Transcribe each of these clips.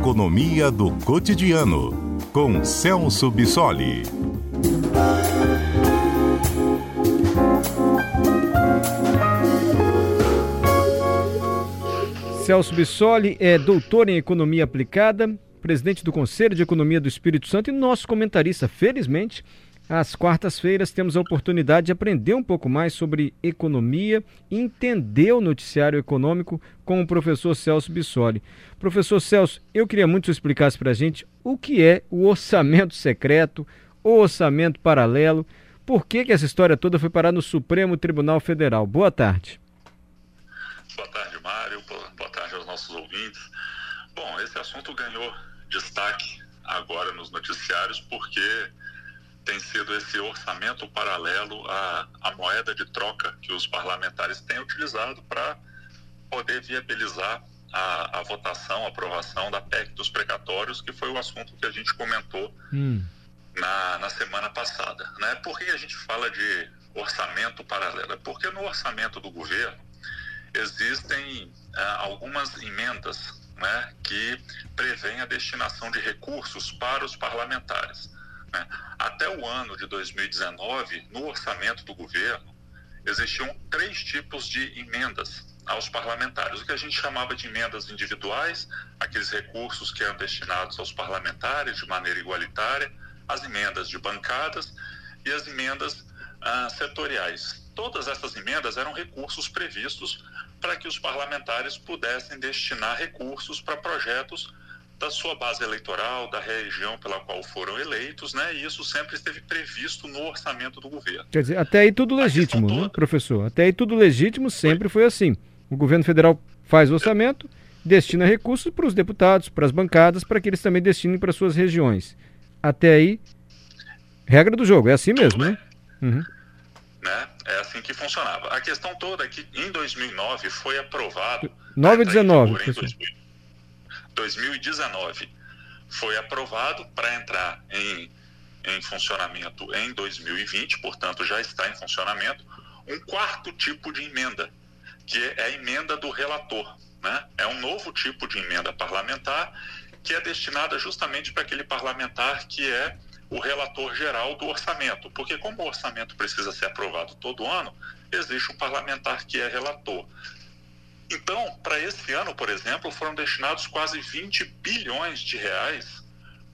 Economia do Cotidiano, com Celso Bissoli. Celso Bissoli é doutor em Economia Aplicada, presidente do Conselho de Economia do Espírito Santo e nosso comentarista. Felizmente, às quartas-feiras temos a oportunidade de aprender um pouco mais sobre economia e entender o noticiário econômico com o professor Celso Bissoli. Professor Celso, eu queria muito que você explicasse para a gente o que é o orçamento secreto, o orçamento paralelo, por que, que essa história toda foi parar no Supremo Tribunal Federal. Boa tarde. Boa tarde, Mário. Boa tarde aos nossos ouvintes. Bom, esse assunto ganhou destaque agora nos noticiários porque tem sido esse orçamento paralelo à, à moeda de troca que os parlamentares têm utilizado para poder viabilizar a, a, votação, a aprovação da PEC dos precatórios, que foi o assunto que a gente comentou hum. na, na semana passada. Né? Por que a gente fala de orçamento paralelo? É porque no orçamento do governo existem ah, algumas emendas né, que prevêem a destinação de recursos para os parlamentares. Né? Até o ano de 2019, no orçamento do governo, existiam três tipos de emendas aos parlamentares. O que a gente chamava de emendas individuais, aqueles recursos que eram destinados aos parlamentares de maneira igualitária, as emendas de bancadas e as emendas ah, setoriais. Todas essas emendas eram recursos previstos para que os parlamentares pudessem destinar recursos para projetos da sua base eleitoral, da região pela qual foram eleitos, né? E isso sempre esteve previsto no orçamento do governo. Quer dizer, até aí tudo legítimo, né, professor? Até aí tudo legítimo sempre foi assim. O governo federal faz o orçamento, destina recursos para os deputados, para as bancadas, para que eles também destinem para suas regiões. Até aí, regra do jogo, é assim mesmo, né? Uhum. né? É assim que funcionava. A questão toda é que em 2009 foi aprovado. 9 e 19. 2019 foi aprovado para entrar em, em funcionamento em 2020, portanto já está em funcionamento, um quarto tipo de emenda, que é a emenda do relator. Né? É um novo tipo de emenda parlamentar que é destinada justamente para aquele parlamentar que é o relator geral do orçamento, porque como o orçamento precisa ser aprovado todo ano, existe um parlamentar que é relator. Então, para esse ano, por exemplo, foram destinados quase 20 bilhões de reais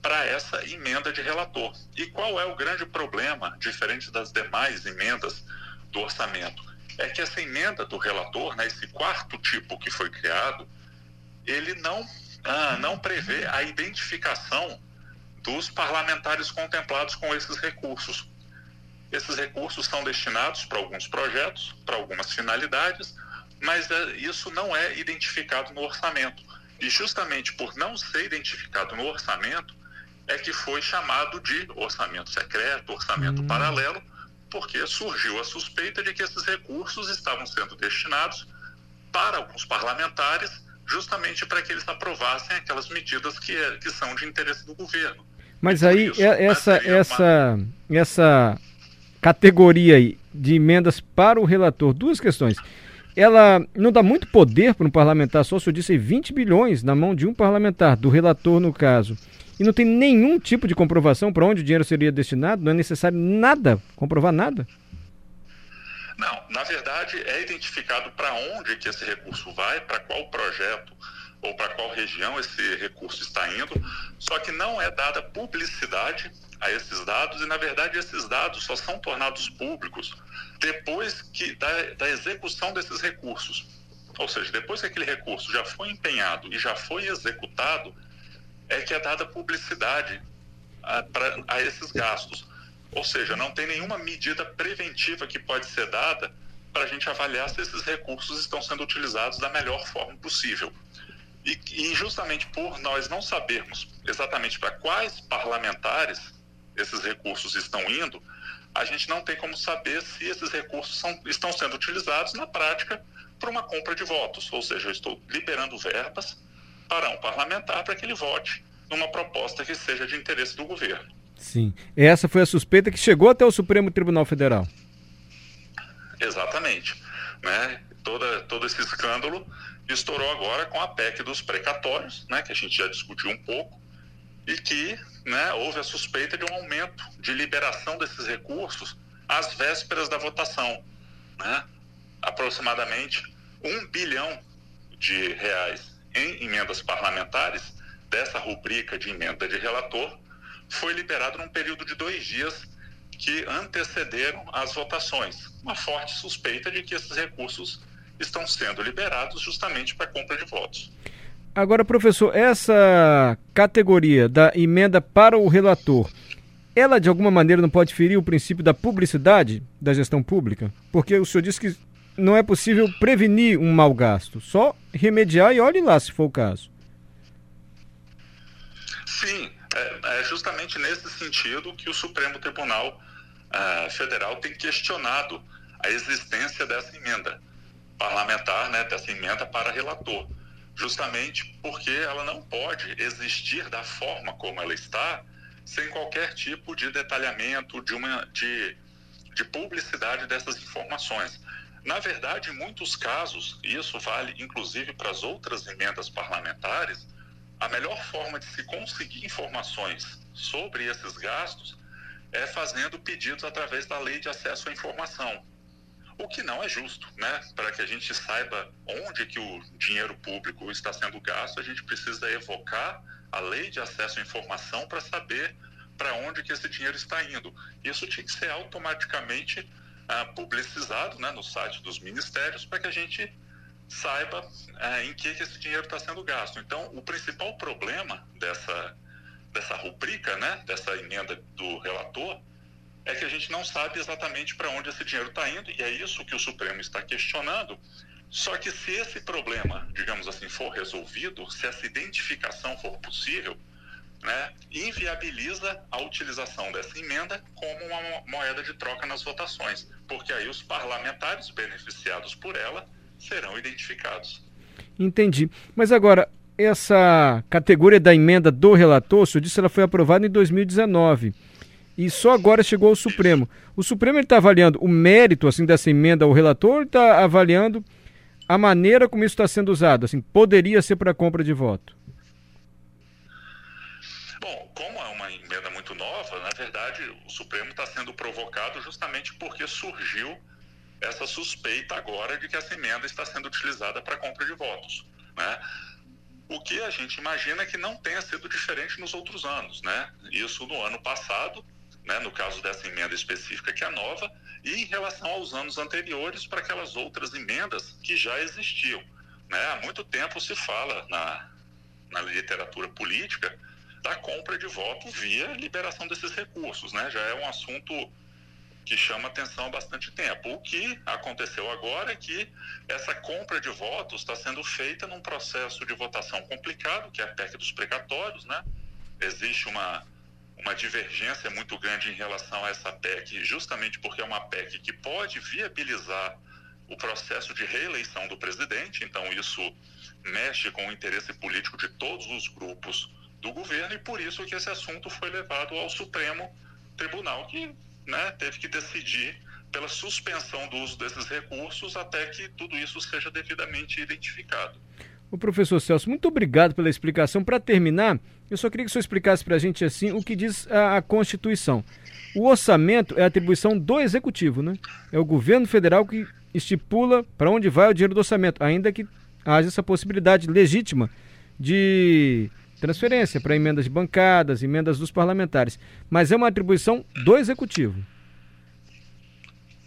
para essa emenda de relator. E qual é o grande problema, diferente das demais emendas do orçamento? É que essa emenda do relator, né, esse quarto tipo que foi criado, ele não, ah, não prevê a identificação dos parlamentares contemplados com esses recursos. Esses recursos são destinados para alguns projetos, para algumas finalidades, mas é, isso não é identificado no orçamento. E justamente por não ser identificado no orçamento, é que foi chamado de orçamento secreto, orçamento hum. paralelo, porque surgiu a suspeita de que esses recursos estavam sendo destinados para alguns parlamentares, justamente para que eles aprovassem aquelas medidas que, é, que são de interesse do governo. Mas aí, isso, essa, essa, uma... essa categoria de emendas para o relator, duas questões ela não dá muito poder para um parlamentar só, se eu disse 20 bilhões na mão de um parlamentar, do relator no caso, e não tem nenhum tipo de comprovação para onde o dinheiro seria destinado, não é necessário nada, comprovar nada? Não, na verdade é identificado para onde que esse recurso vai, para qual projeto ou para qual região esse recurso está indo, só que não é dada publicidade a esses dados e, na verdade, esses dados só são tornados públicos depois que da, da execução desses recursos. Ou seja, depois que aquele recurso já foi empenhado e já foi executado, é que é dada publicidade a, pra, a esses gastos. Ou seja, não tem nenhuma medida preventiva que pode ser dada para a gente avaliar se esses recursos estão sendo utilizados da melhor forma possível. E, e justamente por nós não sabermos exatamente para quais parlamentares esses recursos estão indo, a gente não tem como saber se esses recursos são, estão sendo utilizados na prática para uma compra de votos. Ou seja, eu estou liberando verbas para um parlamentar para que ele vote numa proposta que seja de interesse do governo. Sim. Essa foi a suspeita que chegou até o Supremo Tribunal Federal. Exatamente. Né? Toda, todo esse escândalo estourou agora com a PEC dos precatórios, né, que a gente já discutiu um pouco, e que né, houve a suspeita de um aumento de liberação desses recursos às vésperas da votação. Né? Aproximadamente um bilhão de reais em emendas parlamentares dessa rubrica de emenda de relator foi liberado num período de dois dias que antecederam as votações. Uma forte suspeita de que esses recursos estão sendo liberados justamente para compra de votos. Agora, professor, essa categoria da emenda para o relator, ela de alguma maneira não pode ferir o princípio da publicidade da gestão pública? Porque o senhor disse que não é possível prevenir um mau gasto, só remediar e olhe lá se for o caso. Sim, é, é justamente nesse sentido que o Supremo Tribunal uh, Federal tem questionado a existência dessa emenda parlamentar, né, dessa emenda para relator, justamente porque ela não pode existir da forma como ela está, sem qualquer tipo de detalhamento, de, uma, de, de publicidade dessas informações. Na verdade, em muitos casos, e isso vale inclusive para as outras emendas parlamentares, a melhor forma de se conseguir informações sobre esses gastos é fazendo pedidos através da lei de acesso à informação. O que não é justo, né? Para que a gente saiba onde que o dinheiro público está sendo gasto, a gente precisa evocar a lei de acesso à informação para saber para onde que esse dinheiro está indo. Isso tinha que ser automaticamente ah, publicizado né, no site dos ministérios para que a gente saiba ah, em que, que esse dinheiro está sendo gasto. Então, o principal problema dessa dessa rubrica, né, dessa emenda do relator, é que a gente não sabe exatamente para onde esse dinheiro está indo, e é isso que o Supremo está questionando. Só que se esse problema, digamos assim, for resolvido, se essa identificação for possível, né, inviabiliza a utilização dessa emenda como uma moeda de troca nas votações, porque aí os parlamentares beneficiados por ela serão identificados. Entendi. Mas agora, essa categoria da emenda do relator, o senhor disse ela foi aprovada em 2019 e só agora chegou ao Supremo. O Supremo está avaliando o mérito assim dessa emenda ao relator está avaliando a maneira como isso está sendo usado? Assim, poderia ser para compra de voto? Bom, como é uma emenda muito nova, na verdade o Supremo está sendo provocado justamente porque surgiu essa suspeita agora de que essa emenda está sendo utilizada para compra de votos. Né? O que a gente imagina que não tenha sido diferente nos outros anos, né? Isso no ano passado, né, no caso dessa emenda específica que é nova, e em relação aos anos anteriores para aquelas outras emendas que já existiam. Né? Há muito tempo se fala na, na literatura política da compra de voto via liberação desses recursos, né? Já é um assunto que chama atenção há bastante tempo. O que aconteceu agora é que essa compra de votos está sendo feita num processo de votação complicado, que é a PEC dos precatórios, né? Existe uma, uma divergência muito grande em relação a essa PEC, justamente porque é uma PEC que pode viabilizar o processo de reeleição do presidente, então isso mexe com o interesse político de todos os grupos do governo e por isso que esse assunto foi levado ao Supremo Tribunal, que né, teve que decidir pela suspensão do uso desses recursos até que tudo isso seja devidamente identificado. O professor Celso, muito obrigado pela explicação. Para terminar, eu só queria que o senhor explicasse para a gente assim o que diz a, a, Constituição. O orçamento é atribuição do Executivo, né? É o governo federal que estipula para onde vai o dinheiro do orçamento, ainda que haja essa possibilidade legítima de transferência para emendas de bancadas, emendas dos parlamentares. Mas é uma atribuição do Executivo.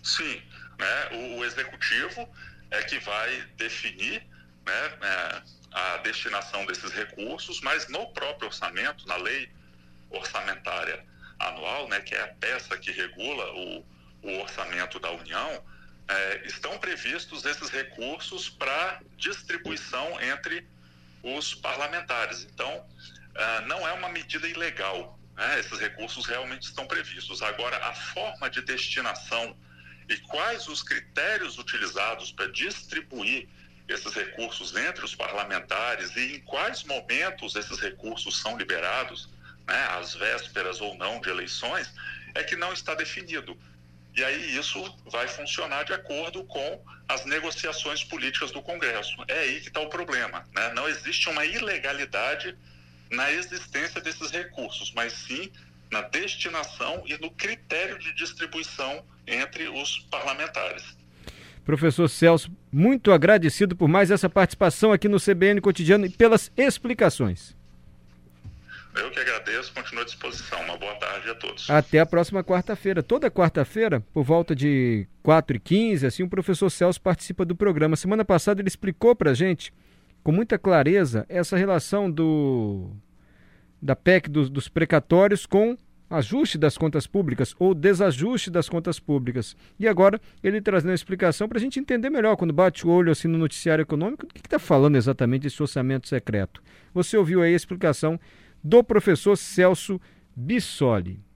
Sim, né? o, o Executivo é que vai definir né, é, a destinação desses recursos, mas no próprio orçamento, na lei orçamentária anual, né, que é a peça que regula o, o orçamento da União, é, estão previstos esses recursos para distribuição entre os parlamentares. Então, uh, não é uma medida ilegal. Né? Esses recursos realmente estão previstos. Agora, a forma de destinação e quais os critérios utilizados para distribuir esses recursos entre os parlamentares e em quais momentos esses recursos são liberados, né, às vésperas ou não de eleições, é que não está definido. e aí isso vai funcionar de acordo com as negociações políticas do Congresso. É aí que está o problema. Né? Não existe uma ilegalidade na existência desses recursos, mas sim na destinação e no critério de distribuição entre os parlamentares. Professor Celso, muito agradecido por mais essa participação aqui no CBN Cotidiano e pelas explicações. Eu que agradeço, continuo à disposição. Uma boa tarde a todos. Até a próxima quarta-feira. Toda quarta-feira, por volta de 4h15, assim, o professor Celso participa do programa. Semana passada ele explicou para a gente, com muita clareza, essa relação do da PEC dos, dos precatórios com ajuste das contas públicas ou desajuste das contas públicas. E agora ele trazendo a explicação para a gente entender melhor, quando bate o olho assim no noticiário econômico, o que está falando exatamente esse orçamento secreto. Você ouviu aí a explicação do professor Celso Bissoli.